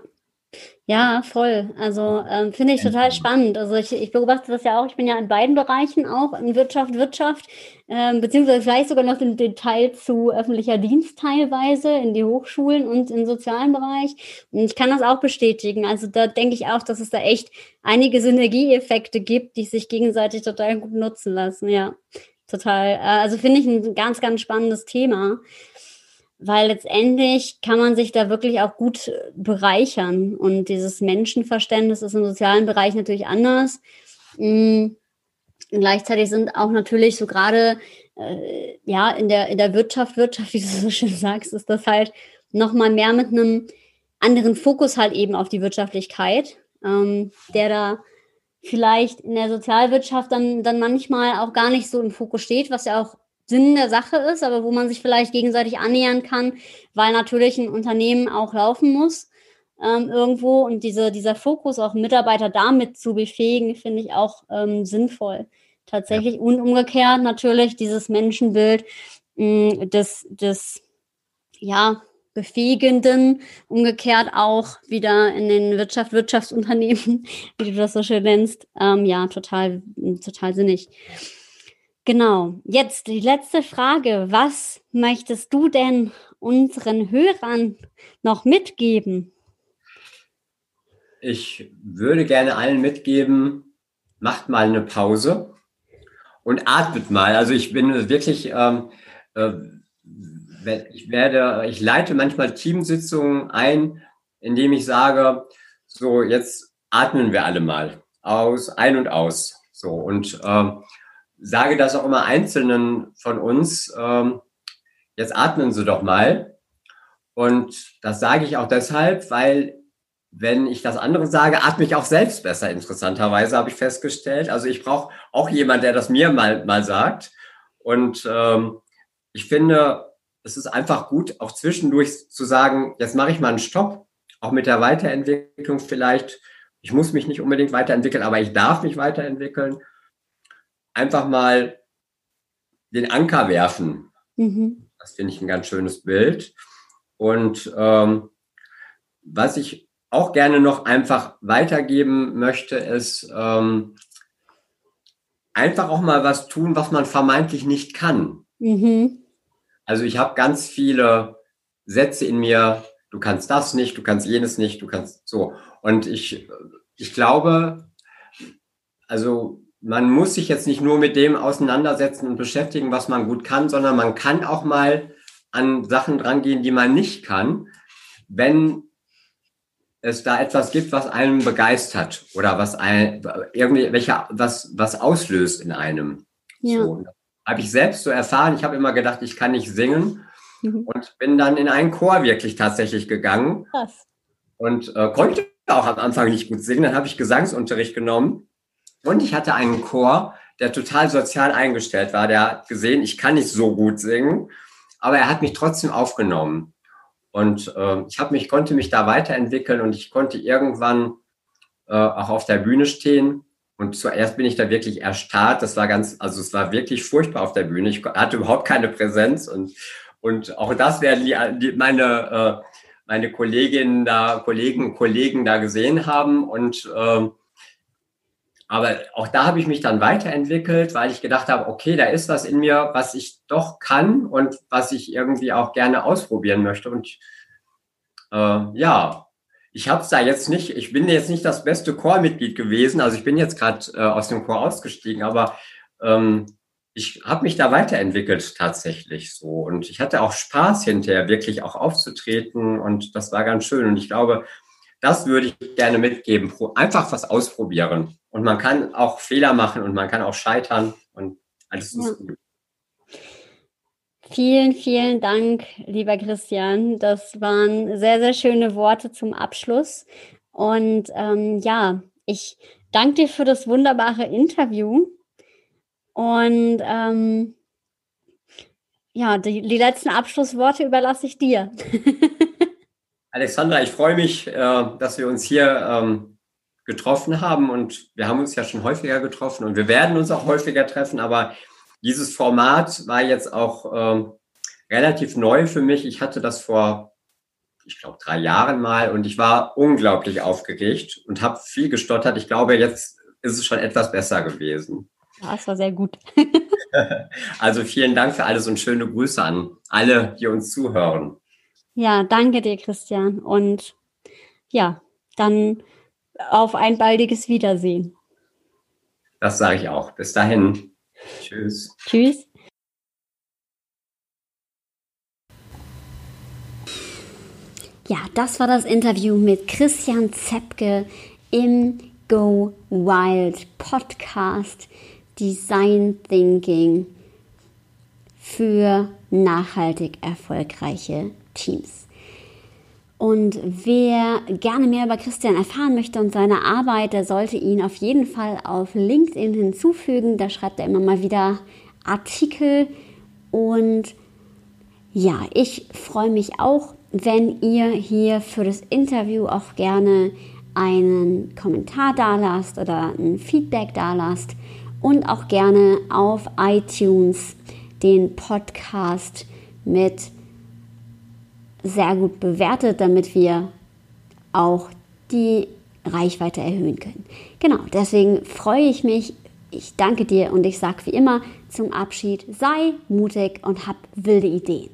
Ja, voll. Also ähm, finde ich total spannend. Also ich, ich beobachte das ja auch. Ich bin ja in beiden Bereichen auch, in Wirtschaft, Wirtschaft, ähm, beziehungsweise vielleicht sogar noch den Detail zu öffentlicher Dienst teilweise, in die Hochschulen und im sozialen Bereich. Und ich kann das auch bestätigen. Also da denke ich auch, dass es da echt einige Synergieeffekte gibt, die sich gegenseitig total gut nutzen lassen. Ja, total. Äh, also finde ich ein ganz, ganz spannendes Thema weil letztendlich kann man sich da wirklich auch gut bereichern. Und dieses Menschenverständnis ist im sozialen Bereich natürlich anders. Mhm. Gleichzeitig sind auch natürlich so gerade äh, ja in der in der Wirtschaft Wirtschaft, wie du so schön sagst, ist das halt noch mal mehr mit einem anderen Fokus halt eben auf die Wirtschaftlichkeit, ähm, der da vielleicht in der Sozialwirtschaft dann dann manchmal auch gar nicht so im Fokus steht, was ja auch Sinn der Sache ist, aber wo man sich vielleicht gegenseitig annähern kann, weil natürlich ein Unternehmen auch laufen muss ähm, irgendwo und diese, dieser Fokus, auch Mitarbeiter damit zu befähigen, finde ich auch ähm, sinnvoll. Tatsächlich ja. und umgekehrt natürlich dieses Menschenbild mh, des, des ja, Befähigenden, umgekehrt auch wieder in den Wirtschaft, Wirtschaftsunternehmen, wie du das so schön nennst, ähm, ja, total, total sinnig. Genau. Jetzt die letzte Frage. Was möchtest du denn unseren Hörern noch mitgeben? Ich würde gerne allen mitgeben, macht mal eine Pause und atmet mal. Also ich bin wirklich, ähm, äh, ich werde, ich leite manchmal Teamsitzungen ein, indem ich sage, so jetzt atmen wir alle mal aus, ein und aus. So und ähm, sage das auch immer Einzelnen von uns, ähm, jetzt atmen Sie doch mal. Und das sage ich auch deshalb, weil wenn ich das andere sage, atme ich auch selbst besser, interessanterweise habe ich festgestellt. Also ich brauche auch jemand, der das mir mal, mal sagt. Und ähm, ich finde, es ist einfach gut, auch zwischendurch zu sagen, jetzt mache ich mal einen Stopp, auch mit der Weiterentwicklung vielleicht. Ich muss mich nicht unbedingt weiterentwickeln, aber ich darf mich weiterentwickeln einfach mal den Anker werfen. Mhm. Das finde ich ein ganz schönes Bild. Und ähm, was ich auch gerne noch einfach weitergeben möchte, ist ähm, einfach auch mal was tun, was man vermeintlich nicht kann. Mhm. Also ich habe ganz viele Sätze in mir, du kannst das nicht, du kannst jenes nicht, du kannst so. Und ich, ich glaube, also man muss sich jetzt nicht nur mit dem auseinandersetzen und beschäftigen, was man gut kann, sondern man kann auch mal an Sachen drangehen, die man nicht kann, wenn es da etwas gibt, was einen begeistert oder was ein, irgendwie welcher, was, was auslöst in einem. Ja. So, habe ich selbst so erfahren. Ich habe immer gedacht, ich kann nicht singen mhm. und bin dann in einen Chor wirklich tatsächlich gegangen Krass. und äh, konnte auch am Anfang nicht gut singen. Dann habe ich Gesangsunterricht genommen und ich hatte einen Chor, der total sozial eingestellt war. Der hat gesehen, ich kann nicht so gut singen, aber er hat mich trotzdem aufgenommen. Und äh, ich mich, konnte mich da weiterentwickeln und ich konnte irgendwann äh, auch auf der Bühne stehen. Und zuerst bin ich da wirklich erstarrt. Das war ganz, also es war wirklich furchtbar auf der Bühne. Ich hatte überhaupt keine Präsenz und, und auch das werden die, die meine, äh, meine Kolleginnen da, Kollegen, Kollegen da gesehen haben und äh, aber auch da habe ich mich dann weiterentwickelt, weil ich gedacht habe, okay, da ist was in mir, was ich doch kann und was ich irgendwie auch gerne ausprobieren möchte. Und äh, ja, ich habe es da jetzt nicht, ich bin jetzt nicht das beste Chormitglied gewesen. Also ich bin jetzt gerade äh, aus dem Chor ausgestiegen, aber ähm, ich habe mich da weiterentwickelt tatsächlich so. Und ich hatte auch Spaß hinterher, wirklich auch aufzutreten. Und das war ganz schön. Und ich glaube, das würde ich gerne mitgeben. Einfach was ausprobieren. Und man kann auch Fehler machen und man kann auch scheitern und alles ist gut. Vielen, vielen Dank, lieber Christian. Das waren sehr, sehr schöne Worte zum Abschluss. Und ähm, ja, ich danke dir für das wunderbare Interview. Und ähm, ja, die, die letzten Abschlussworte überlasse ich dir. Alexandra, ich freue mich, äh, dass wir uns hier ähm, getroffen haben und wir haben uns ja schon häufiger getroffen und wir werden uns auch häufiger treffen, aber dieses Format war jetzt auch ähm, relativ neu für mich. Ich hatte das vor ich glaube, drei Jahren mal und ich war unglaublich aufgeregt und habe viel gestottert. Ich glaube, jetzt ist es schon etwas besser gewesen. Ja, es war sehr gut. also vielen Dank für alles und schöne Grüße an alle, die uns zuhören. Ja, danke dir, Christian. Und ja, dann auf ein baldiges Wiedersehen. Das sage ich auch. Bis dahin. Tschüss. Tschüss. Ja, das war das Interview mit Christian Zepke im Go Wild Podcast Design Thinking für nachhaltig erfolgreiche Teams. Und wer gerne mehr über Christian erfahren möchte und seine Arbeit, der sollte ihn auf jeden Fall auf LinkedIn hinzufügen. Da schreibt er immer mal wieder Artikel. Und ja, ich freue mich auch, wenn ihr hier für das Interview auch gerne einen Kommentar dalasst oder ein Feedback dalasst und auch gerne auf iTunes den Podcast mit sehr gut bewertet, damit wir auch die Reichweite erhöhen können. Genau, deswegen freue ich mich. Ich danke dir und ich sage wie immer zum Abschied, sei mutig und hab wilde Ideen.